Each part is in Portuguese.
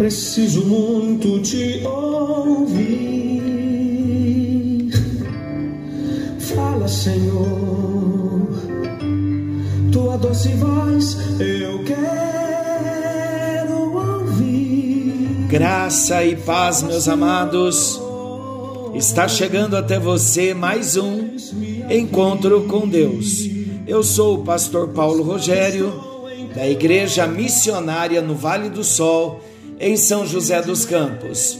preciso muito te ouvir. Fala, Senhor, tua doce voz eu quero ouvir. Graça e paz, meus amados. Está chegando até você mais um encontro com Deus. Eu sou o pastor Paulo Rogério, da Igreja Missionária no Vale do Sol, em São José dos Campos.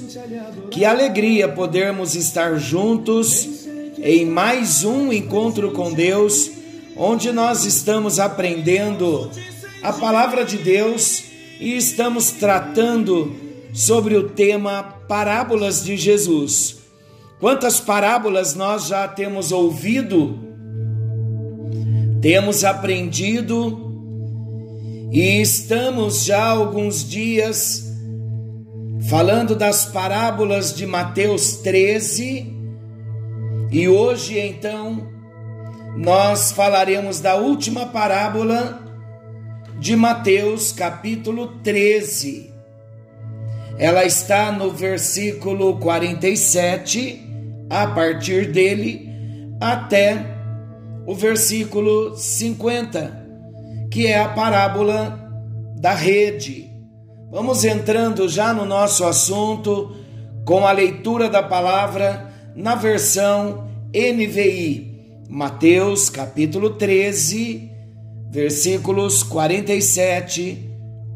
Que alegria podermos estar juntos em mais um encontro com Deus, onde nós estamos aprendendo a palavra de Deus e estamos tratando sobre o tema Parábolas de Jesus. Quantas parábolas nós já temos ouvido temos aprendido e estamos já alguns dias falando das parábolas de Mateus 13 e hoje então nós falaremos da última parábola de Mateus, capítulo 13. Ela está no versículo 47, a partir dele até o versículo 50, que é a parábola da rede. Vamos entrando já no nosso assunto com a leitura da palavra na versão NVI, Mateus capítulo 13, versículos 47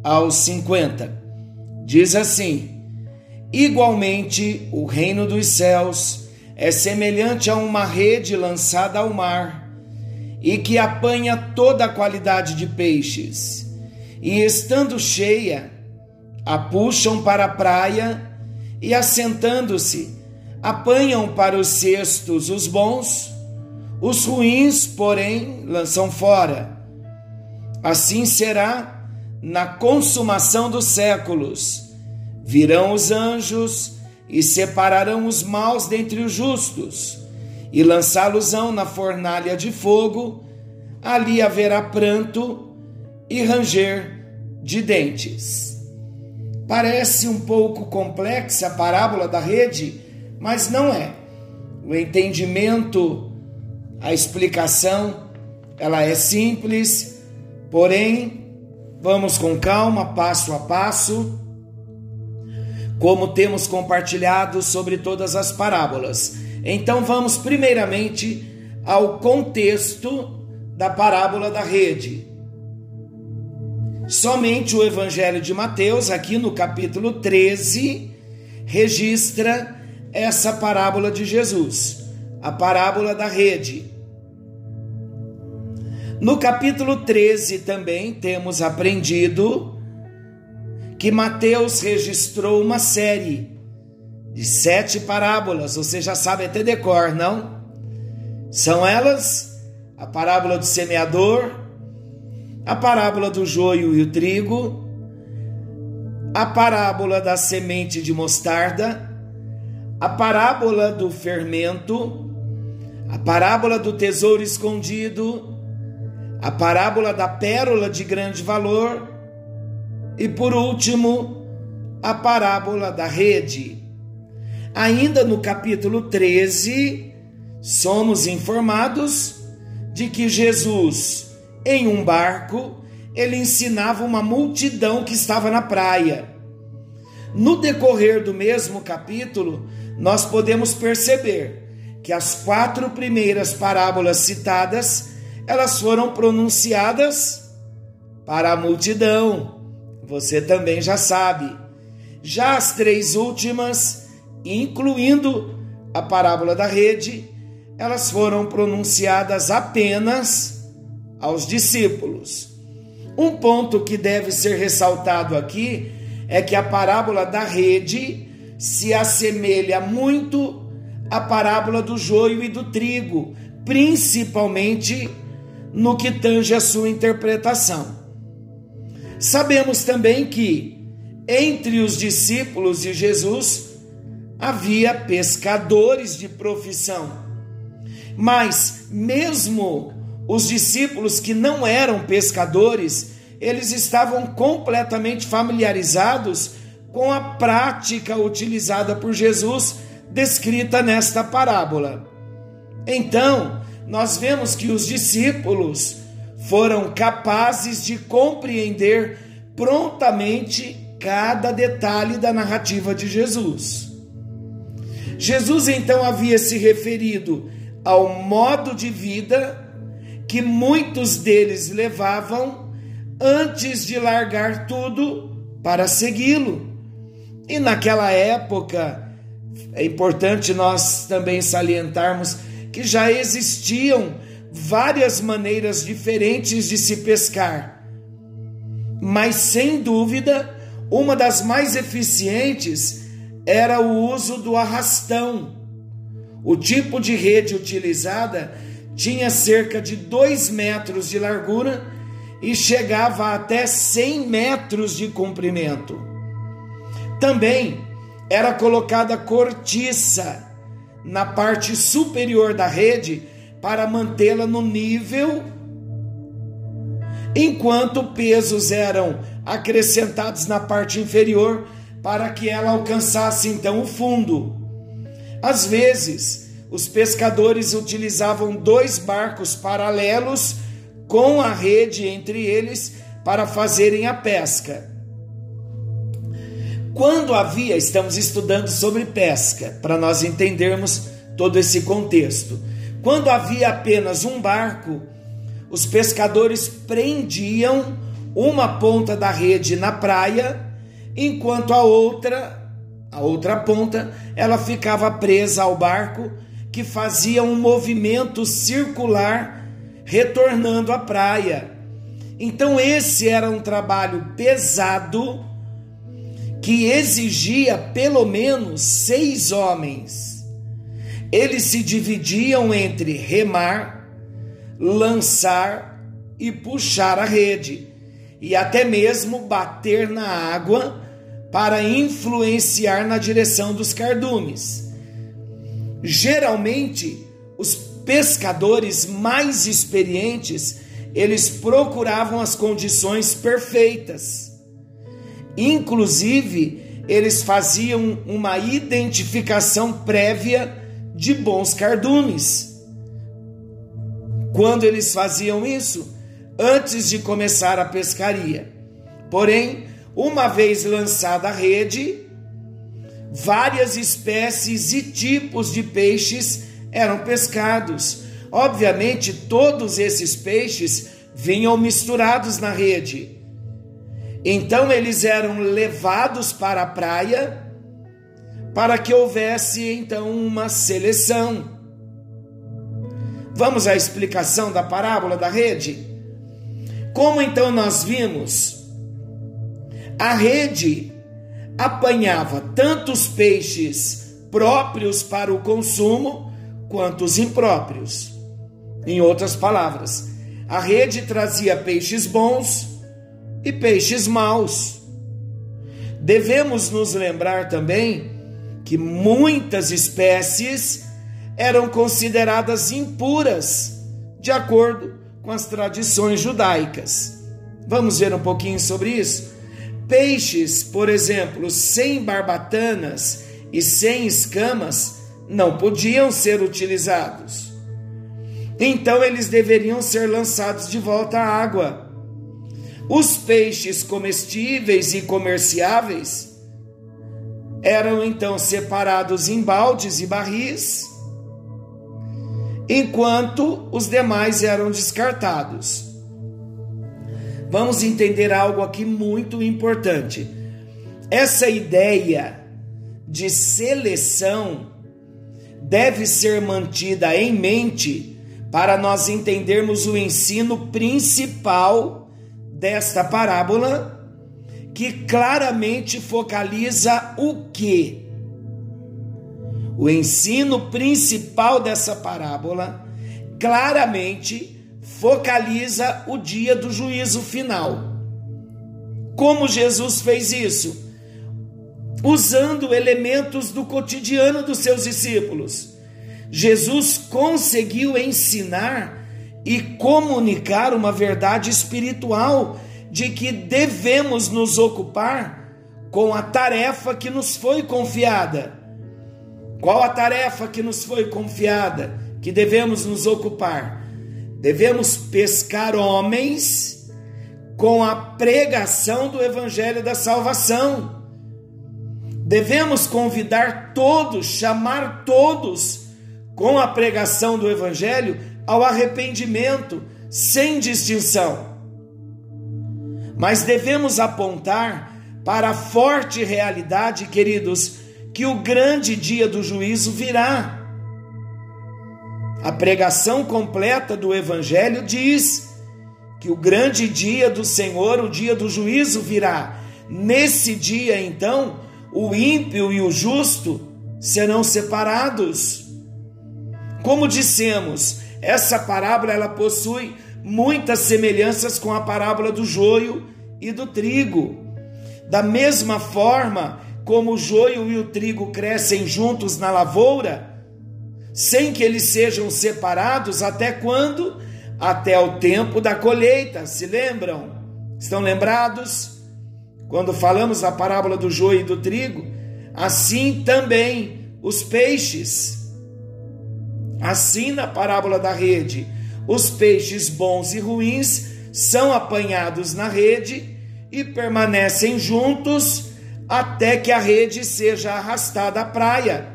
aos 50. Diz assim: Igualmente, o reino dos céus é semelhante a uma rede lançada ao mar e que apanha toda a qualidade de peixes, e estando cheia, a puxam para a praia e, assentando-se, apanham para os cestos os bons, os ruins, porém, lançam fora. Assim será na consumação dos séculos. Virão os anjos e separarão os maus dentre os justos e lançá-los-ão na fornalha de fogo, ali haverá pranto e ranger de dentes. Parece um pouco complexa a parábola da rede, mas não é. O entendimento, a explicação, ela é simples, porém, vamos com calma, passo a passo, como temos compartilhado sobre todas as parábolas. Então vamos primeiramente ao contexto da parábola da rede. Somente o Evangelho de Mateus, aqui no capítulo 13, registra essa parábola de Jesus, a parábola da rede. No capítulo 13 também temos aprendido que Mateus registrou uma série de sete parábolas, você já sabe até decor, não? São elas a parábola do semeador, a parábola do joio e o trigo, a parábola da semente de mostarda, a parábola do fermento, a parábola do tesouro escondido, a parábola da pérola de grande valor e, por último, a parábola da rede. Ainda no capítulo 13, somos informados de que Jesus, em um barco, ele ensinava uma multidão que estava na praia. No decorrer do mesmo capítulo, nós podemos perceber que as quatro primeiras parábolas citadas, elas foram pronunciadas para a multidão. Você também já sabe. Já as três últimas incluindo a parábola da rede, elas foram pronunciadas apenas aos discípulos. Um ponto que deve ser ressaltado aqui é que a parábola da rede se assemelha muito à parábola do joio e do trigo, principalmente no que tange a sua interpretação. Sabemos também que entre os discípulos de Jesus havia pescadores de profissão. Mas, mesmo os discípulos que não eram pescadores, eles estavam completamente familiarizados com a prática utilizada por Jesus descrita nesta parábola. Então, nós vemos que os discípulos foram capazes de compreender prontamente cada detalhe da narrativa de Jesus. Jesus então havia se referido ao modo de vida que muitos deles levavam antes de largar tudo para segui-lo. E naquela época, é importante nós também salientarmos que já existiam várias maneiras diferentes de se pescar. Mas sem dúvida, uma das mais eficientes era o uso do arrastão. O tipo de rede utilizada tinha cerca de 2 metros de largura e chegava até 100 metros de comprimento. Também era colocada cortiça na parte superior da rede para mantê-la no nível, enquanto pesos eram acrescentados na parte inferior para que ela alcançasse então o fundo. Às vezes, os pescadores utilizavam dois barcos paralelos com a rede entre eles para fazerem a pesca. Quando havia, estamos estudando sobre pesca, para nós entendermos todo esse contexto. Quando havia apenas um barco, os pescadores prendiam uma ponta da rede na praia, enquanto a outra, a outra ponta, ela ficava presa ao barco, que fazia um movimento circular retornando à praia. Então esse era um trabalho pesado que exigia pelo menos seis homens. Eles se dividiam entre remar, lançar e puxar a rede e até mesmo bater na água para influenciar na direção dos cardumes. Geralmente, os pescadores mais experientes, eles procuravam as condições perfeitas. Inclusive, eles faziam uma identificação prévia de bons cardumes. Quando eles faziam isso, antes de começar a pescaria. Porém, uma vez lançada a rede, várias espécies e tipos de peixes eram pescados. Obviamente, todos esses peixes vinham misturados na rede. Então, eles eram levados para a praia para que houvesse então uma seleção. Vamos à explicação da parábola da rede? Como então nós vimos, a rede apanhava tanto os peixes próprios para o consumo quanto os impróprios. Em outras palavras, a rede trazia peixes bons e peixes maus. Devemos nos lembrar também que muitas espécies eram consideradas impuras, de acordo com as tradições judaicas. Vamos ver um pouquinho sobre isso? Peixes, por exemplo, sem barbatanas e sem escamas, não podiam ser utilizados. Então eles deveriam ser lançados de volta à água. Os peixes comestíveis e comerciáveis eram então separados em baldes e barris enquanto os demais eram descartados. Vamos entender algo aqui muito importante. Essa ideia de seleção deve ser mantida em mente para nós entendermos o ensino principal desta parábola, que claramente focaliza o que? O ensino principal dessa parábola claramente focaliza o dia do juízo final. Como Jesus fez isso? Usando elementos do cotidiano dos seus discípulos. Jesus conseguiu ensinar e comunicar uma verdade espiritual de que devemos nos ocupar com a tarefa que nos foi confiada. Qual a tarefa que nos foi confiada? Que devemos nos ocupar? Devemos pescar homens com a pregação do Evangelho da Salvação. Devemos convidar todos, chamar todos com a pregação do Evangelho ao arrependimento, sem distinção. Mas devemos apontar para a forte realidade, queridos, que o grande dia do juízo virá. A pregação completa do Evangelho diz que o grande dia do Senhor, o dia do juízo, virá. Nesse dia, então, o ímpio e o justo serão separados. Como dissemos, essa parábola ela possui muitas semelhanças com a parábola do joio e do trigo. Da mesma forma como o joio e o trigo crescem juntos na lavoura, sem que eles sejam separados, até quando? Até o tempo da colheita. Se lembram? Estão lembrados? Quando falamos da parábola do joio e do trigo, assim também os peixes. Assim na parábola da rede, os peixes bons e ruins são apanhados na rede e permanecem juntos até que a rede seja arrastada à praia.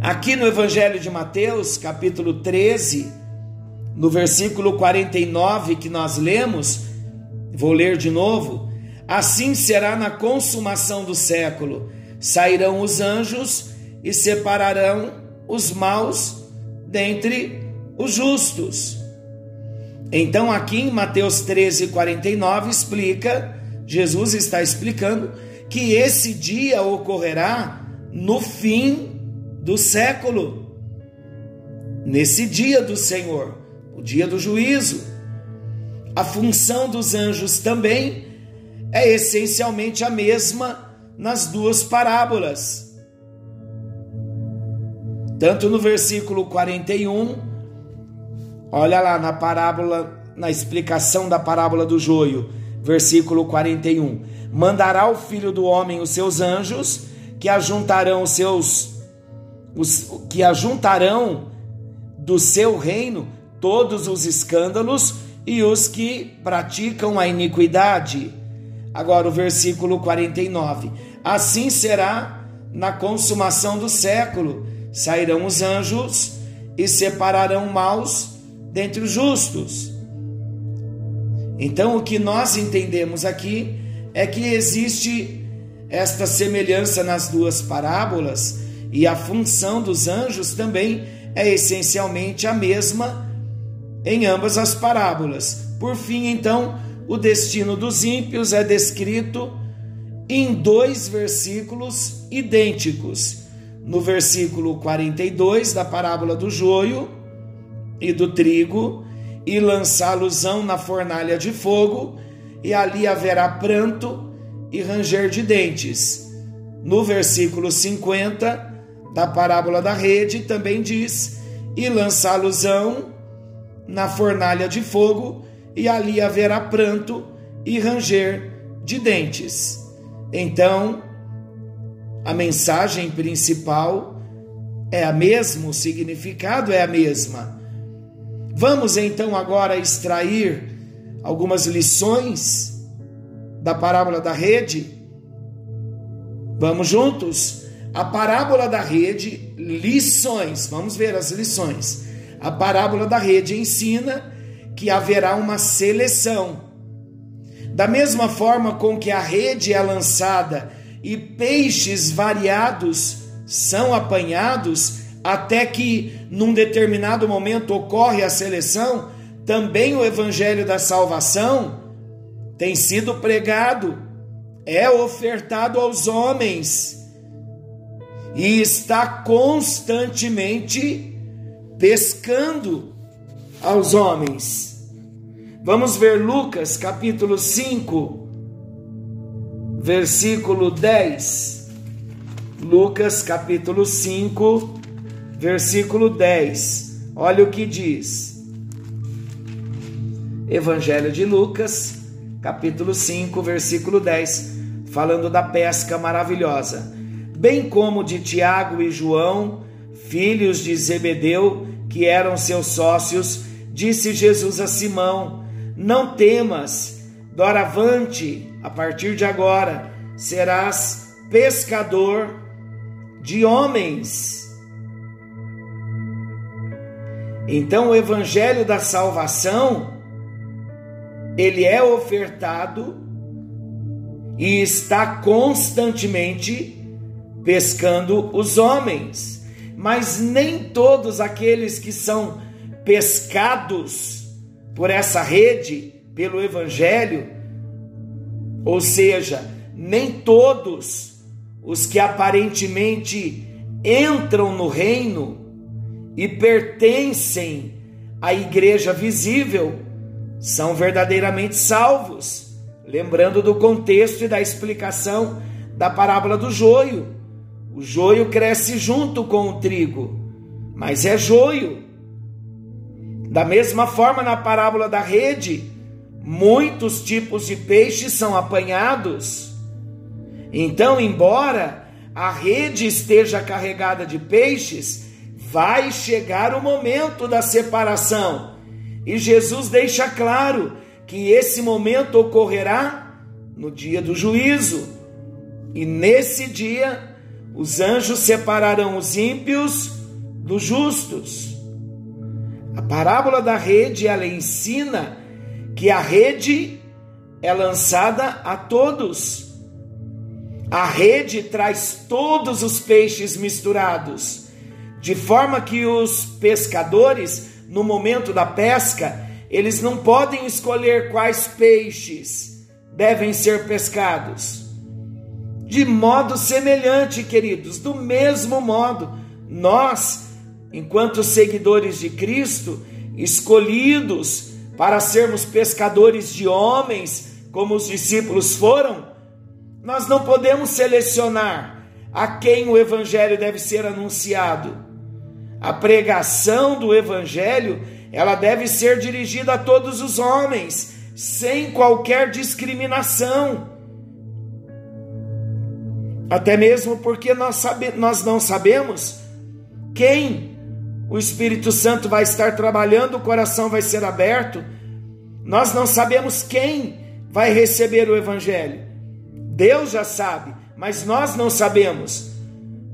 Aqui no Evangelho de Mateus, capítulo 13, no versículo 49 que nós lemos, vou ler de novo: Assim será na consumação do século: sairão os anjos e separarão os maus dentre os justos. Então, aqui em Mateus 13, 49, explica, Jesus está explicando que esse dia ocorrerá no fim do século, nesse dia do Senhor, o dia do juízo. A função dos anjos também é essencialmente a mesma nas duas parábolas tanto no versículo 41, olha lá na parábola, na explicação da parábola do joio, versículo 41. Mandará o filho do homem os seus anjos, que ajuntarão os seus os, que ajuntarão do seu reino todos os escândalos e os que praticam a iniquidade. Agora o versículo 49. Assim será na consumação do século sairão os anjos e separarão maus dentre os justos. Então, o que nós entendemos aqui é que existe esta semelhança nas duas parábolas e a função dos anjos também é essencialmente a mesma em ambas as parábolas. Por fim, então, o destino dos ímpios é descrito em dois versículos idênticos no versículo 42 da parábola do joio e do trigo, e lançá-losão na fornalha de fogo, e ali haverá pranto e ranger de dentes. No versículo 50 da parábola da rede também diz: e lançá-losão na fornalha de fogo, e ali haverá pranto e ranger de dentes. Então, a mensagem principal é a mesma, o significado é a mesma. Vamos então agora extrair algumas lições da parábola da rede. Vamos juntos? A parábola da rede, lições. Vamos ver as lições. A parábola da rede ensina que haverá uma seleção. Da mesma forma com que a rede é lançada e peixes variados são apanhados até que num determinado momento ocorre a seleção, também o evangelho da salvação tem sido pregado, é ofertado aos homens e está constantemente pescando aos homens. Vamos ver Lucas capítulo 5, versículo 10. Lucas capítulo 5, versículo 10. Olha o que diz. Evangelho de Lucas, capítulo 5, versículo 10, falando da pesca maravilhosa. Bem como de Tiago e João, filhos de Zebedeu, que eram seus sócios, disse Jesus a Simão: Não temas, doravante, a partir de agora, serás pescador de homens. Então o evangelho da salvação ele é ofertado e está constantemente pescando os homens. Mas nem todos aqueles que são pescados por essa rede, pelo evangelho, ou seja, nem todos os que aparentemente entram no reino e pertencem à igreja visível são verdadeiramente salvos. Lembrando do contexto e da explicação da parábola do joio. O joio cresce junto com o trigo, mas é joio. Da mesma forma, na parábola da rede, muitos tipos de peixes são apanhados. Então, embora a rede esteja carregada de peixes, vai chegar o momento da separação e Jesus deixa claro que esse momento ocorrerá no dia do juízo. E nesse dia, os anjos separarão os ímpios dos justos. A parábola da rede, ela ensina que a rede é lançada a todos. A rede traz todos os peixes misturados, de forma que os pescadores no momento da pesca, eles não podem escolher quais peixes devem ser pescados. De modo semelhante, queridos, do mesmo modo, nós, enquanto seguidores de Cristo, escolhidos para sermos pescadores de homens, como os discípulos foram, nós não podemos selecionar a quem o evangelho deve ser anunciado a pregação do evangelho, ela deve ser dirigida a todos os homens, sem qualquer discriminação. Até mesmo porque nós, sabe, nós não sabemos quem o Espírito Santo vai estar trabalhando, o coração vai ser aberto. Nós não sabemos quem vai receber o Evangelho. Deus já sabe, mas nós não sabemos.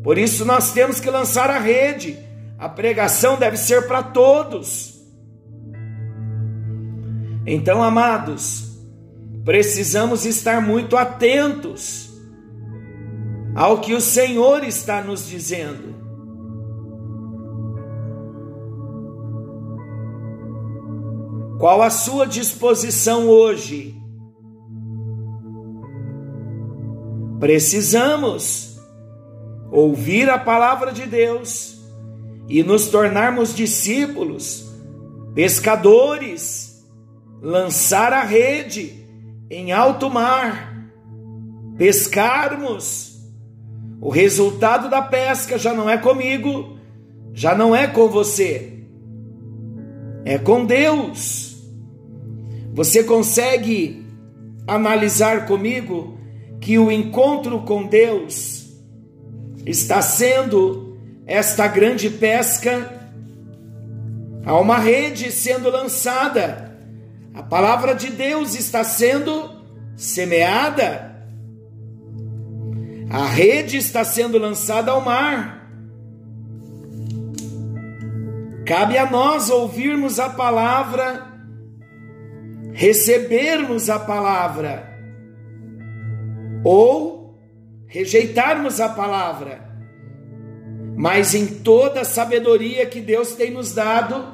Por isso nós temos que lançar a rede a pregação deve ser para todos. Então, amados, precisamos estar muito atentos ao que o Senhor está nos dizendo. Qual a sua disposição hoje? Precisamos ouvir a palavra de Deus e nos tornarmos discípulos, pescadores, lançar a rede em alto mar, pescarmos. O resultado da pesca já não é comigo, já não é com você, é com Deus. Você consegue analisar comigo que o encontro com Deus está sendo esta grande pesca, há uma rede sendo lançada, a palavra de Deus está sendo semeada, a rede está sendo lançada ao mar. Cabe a nós ouvirmos a palavra, recebermos a palavra, ou rejeitarmos a palavra mas em toda a sabedoria que Deus tem nos dado,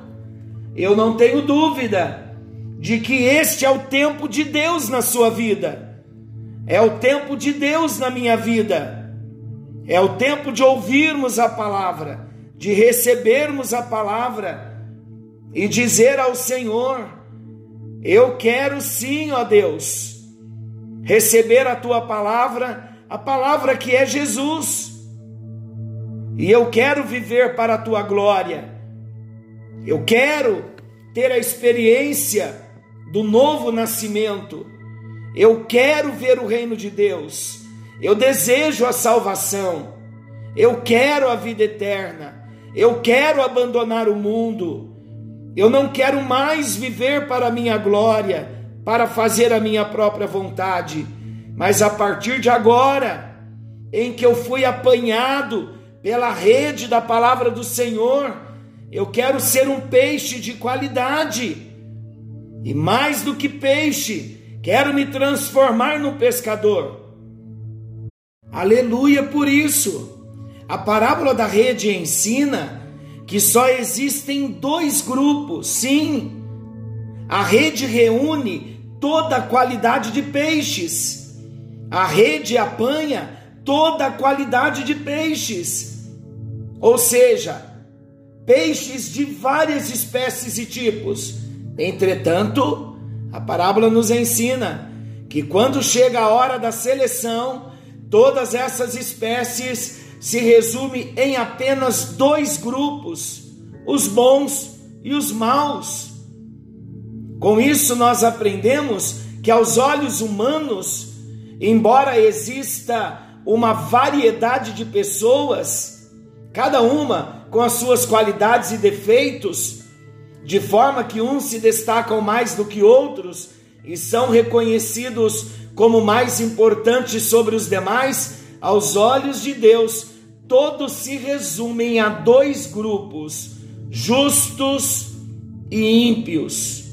eu não tenho dúvida de que este é o tempo de Deus na sua vida, é o tempo de Deus na minha vida, é o tempo de ouvirmos a palavra, de recebermos a palavra e dizer ao Senhor: Eu quero sim, ó Deus, receber a tua palavra, a palavra que é Jesus e eu quero viver para a tua glória. Eu quero ter a experiência do novo nascimento. Eu quero ver o reino de Deus. Eu desejo a salvação. Eu quero a vida eterna. Eu quero abandonar o mundo. Eu não quero mais viver para a minha glória, para fazer a minha própria vontade. Mas a partir de agora, em que eu fui apanhado pela rede da palavra do Senhor, eu quero ser um peixe de qualidade. E mais do que peixe, quero me transformar num pescador. Aleluia por isso. A parábola da rede ensina que só existem dois grupos. Sim, a rede reúne toda a qualidade de peixes. A rede apanha toda a qualidade de peixes. Ou seja, peixes de várias espécies e tipos. Entretanto, a parábola nos ensina que quando chega a hora da seleção, todas essas espécies se resume em apenas dois grupos: os bons e os maus. Com isso, nós aprendemos que, aos olhos humanos, embora exista uma variedade de pessoas, cada uma com as suas qualidades e defeitos, de forma que uns se destacam mais do que outros e são reconhecidos como mais importantes sobre os demais, aos olhos de Deus, todos se resumem a dois grupos: justos e ímpios.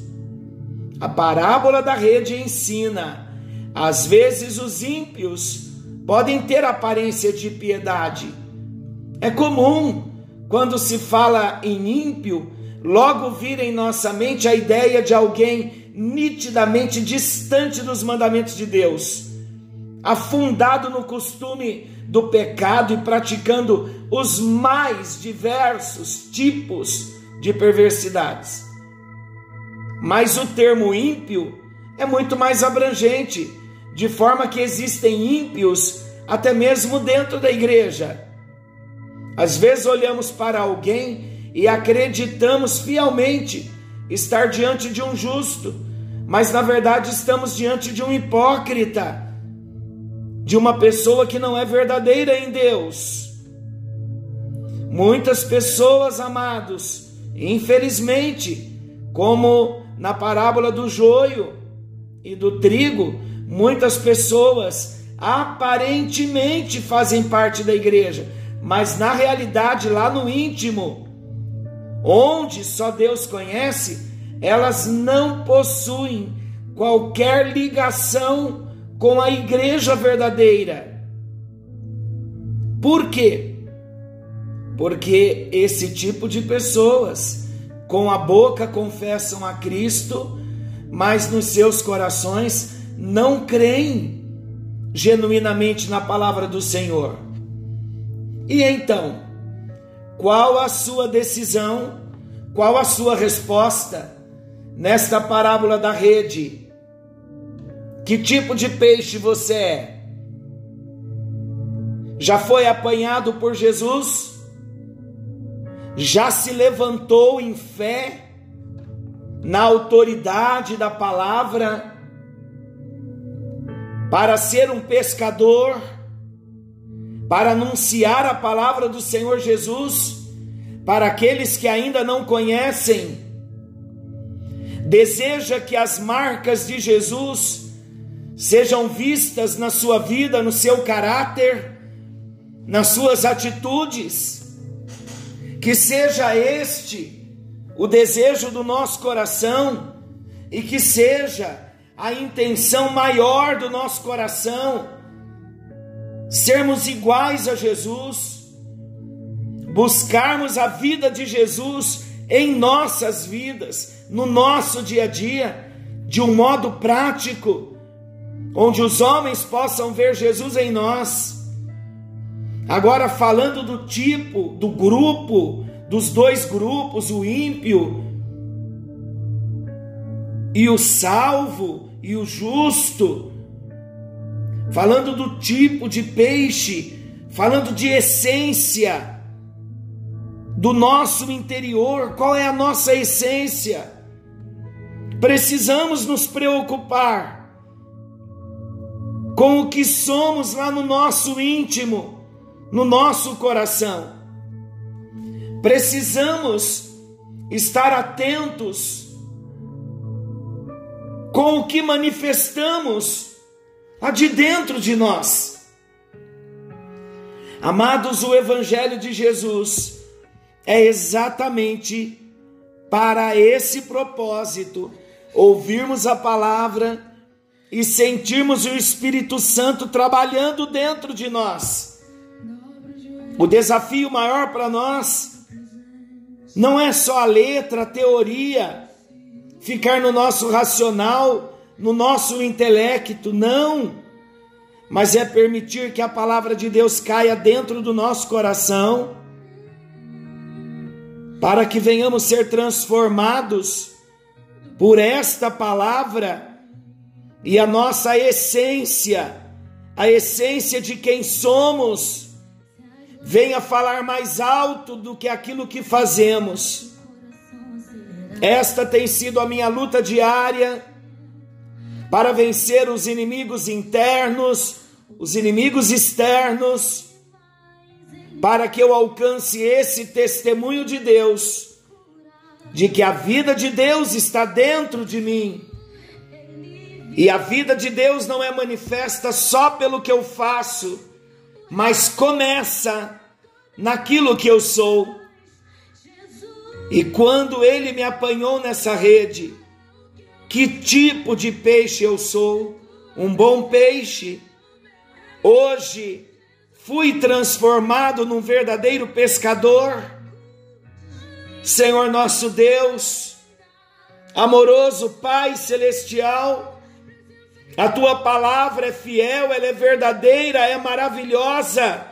A parábola da rede ensina: às vezes os ímpios podem ter aparência de piedade. É comum, quando se fala em ímpio, logo vir em nossa mente a ideia de alguém nitidamente distante dos mandamentos de Deus, afundado no costume do pecado e praticando os mais diversos tipos de perversidades. Mas o termo ímpio é muito mais abrangente, de forma que existem ímpios até mesmo dentro da igreja. Às vezes olhamos para alguém e acreditamos fielmente estar diante de um justo, mas na verdade estamos diante de um hipócrita de uma pessoa que não é verdadeira em Deus. Muitas pessoas, amados, infelizmente, como na parábola do joio e do trigo, muitas pessoas aparentemente fazem parte da igreja, mas na realidade, lá no íntimo, onde só Deus conhece, elas não possuem qualquer ligação com a igreja verdadeira. Por quê? Porque esse tipo de pessoas, com a boca confessam a Cristo, mas nos seus corações não creem genuinamente na palavra do Senhor. E então, qual a sua decisão? Qual a sua resposta nesta parábola da rede? Que tipo de peixe você é? Já foi apanhado por Jesus? Já se levantou em fé na autoridade da palavra para ser um pescador, para anunciar a palavra do Senhor Jesus para aqueles que ainda não conhecem? Deseja que as marcas de Jesus sejam vistas na sua vida, no seu caráter, nas suas atitudes. Que seja este o desejo do nosso coração e que seja a intenção maior do nosso coração sermos iguais a Jesus, buscarmos a vida de Jesus em nossas vidas, no nosso dia a dia, de um modo prático onde os homens possam ver Jesus em nós. Agora, falando do tipo, do grupo, dos dois grupos, o ímpio e o salvo e o justo, falando do tipo de peixe, falando de essência do nosso interior, qual é a nossa essência? Precisamos nos preocupar com o que somos lá no nosso íntimo, no nosso coração. Precisamos estar atentos com o que manifestamos lá de dentro de nós. Amados, o Evangelho de Jesus é exatamente para esse propósito ouvirmos a palavra e sentirmos o Espírito Santo trabalhando dentro de nós. O desafio maior para nós não é só a letra, a teoria, ficar no nosso racional, no nosso intelecto, não, mas é permitir que a palavra de Deus caia dentro do nosso coração, para que venhamos ser transformados por esta palavra e a nossa essência, a essência de quem somos, venha falar mais alto do que aquilo que fazemos. Esta tem sido a minha luta diária para vencer os inimigos internos, os inimigos externos, para que eu alcance esse testemunho de Deus de que a vida de Deus está dentro de mim. E a vida de Deus não é manifesta só pelo que eu faço, mas começa naquilo que eu sou. E quando ele me apanhou nessa rede, que tipo de peixe eu sou? Um bom peixe. Hoje fui transformado num verdadeiro pescador Senhor nosso Deus, amoroso Pai celestial, a tua palavra é fiel, ela é verdadeira, é maravilhosa.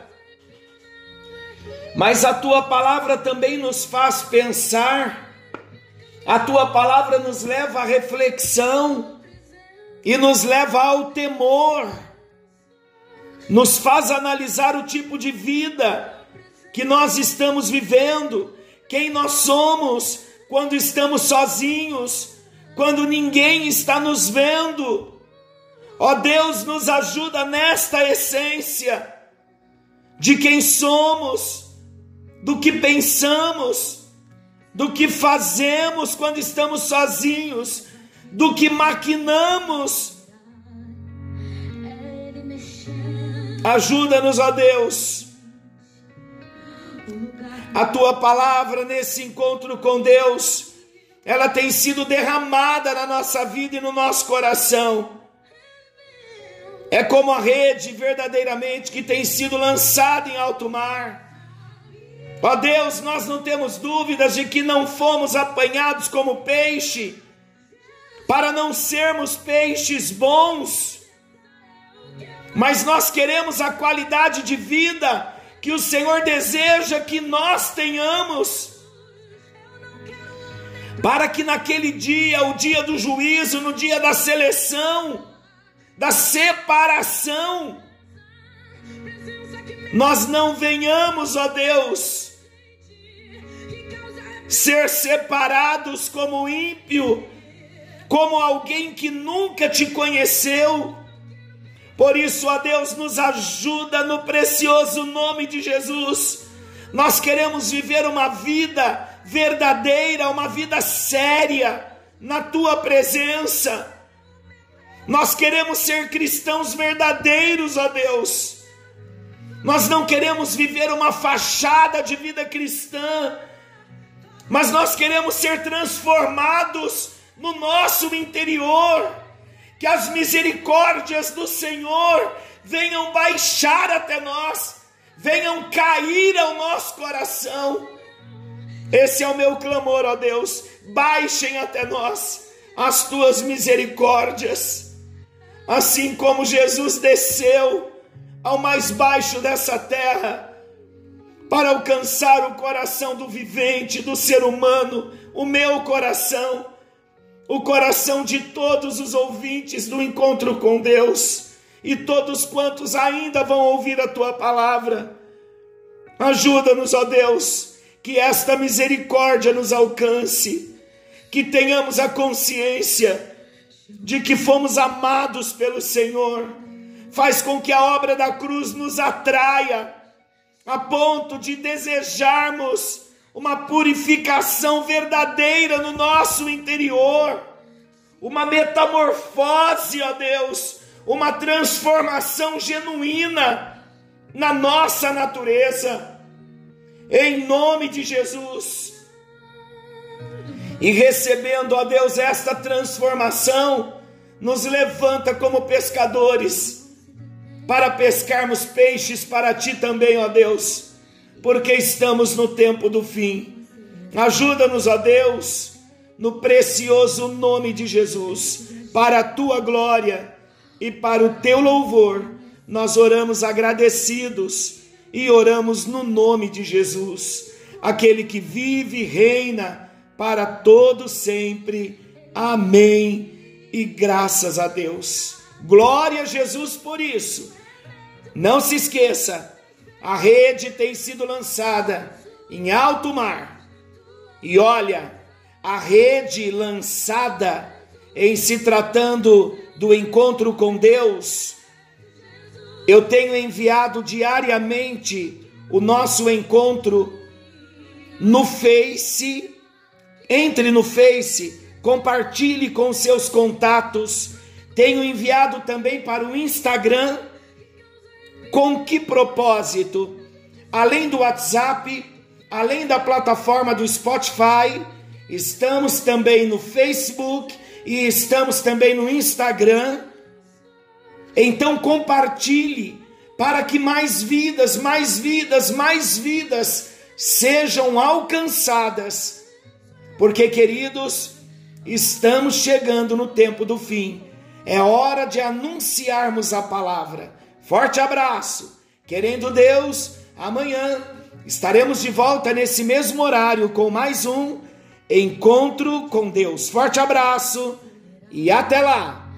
Mas a tua palavra também nos faz pensar, a tua palavra nos leva à reflexão e nos leva ao temor, nos faz analisar o tipo de vida que nós estamos vivendo quem nós somos quando estamos sozinhos, quando ninguém está nos vendo. Ó Deus, nos ajuda nesta essência de quem somos, do que pensamos, do que fazemos quando estamos sozinhos, do que maquinamos. Ajuda-nos, ó Deus a tua palavra nesse encontro com Deus, ela tem sido derramada na nossa vida e no nosso coração. É como a rede verdadeiramente que tem sido lançada em alto mar. Ó Deus, nós não temos dúvidas de que não fomos apanhados como peixe, para não sermos peixes bons, mas nós queremos a qualidade de vida que o Senhor deseja que nós tenhamos, para que naquele dia, o dia do juízo, no dia da seleção, da separação, nós não venhamos, ó Deus, ser separados como ímpio, como alguém que nunca te conheceu por isso, ó Deus, nos ajuda no precioso nome de Jesus. Nós queremos viver uma vida verdadeira, uma vida séria na tua presença. Nós queremos ser cristãos verdadeiros, ó Deus. Nós não queremos viver uma fachada de vida cristã, mas nós queremos ser transformados no nosso interior que as misericórdias do Senhor venham baixar até nós, venham cair ao nosso coração. Esse é o meu clamor, ó Deus. Baixem até nós as tuas misericórdias, assim como Jesus desceu ao mais baixo dessa terra para alcançar o coração do vivente, do ser humano, o meu coração o coração de todos os ouvintes do encontro com Deus e todos quantos ainda vão ouvir a tua palavra. Ajuda-nos, ó Deus, que esta misericórdia nos alcance, que tenhamos a consciência de que fomos amados pelo Senhor, faz com que a obra da cruz nos atraia, a ponto de desejarmos uma purificação verdadeira no nosso interior, uma metamorfose, ó Deus, uma transformação genuína na nossa natureza, em nome de Jesus. E recebendo, ó Deus, esta transformação, nos levanta como pescadores, para pescarmos peixes para ti também, ó Deus, porque estamos no tempo do fim. Ajuda-nos, ó Deus, no precioso nome de Jesus, para a tua glória e para o teu louvor. Nós oramos agradecidos e oramos no nome de Jesus, aquele que vive e reina para todo sempre. Amém. E graças a Deus. Glória a Jesus por isso. Não se esqueça, a rede tem sido lançada em alto mar. E olha, a rede lançada em se tratando do encontro com Deus, eu tenho enviado diariamente o nosso encontro no Face entre no Face, compartilhe com seus contatos. Tenho enviado também para o Instagram. Com que propósito? Além do WhatsApp, além da plataforma do Spotify, estamos também no Facebook e estamos também no Instagram. Então compartilhe para que mais vidas, mais vidas, mais vidas sejam alcançadas porque, queridos, estamos chegando no tempo do fim. É hora de anunciarmos a palavra. Forte abraço. Querendo Deus, amanhã estaremos de volta nesse mesmo horário com mais um encontro com Deus. Forte abraço e até lá.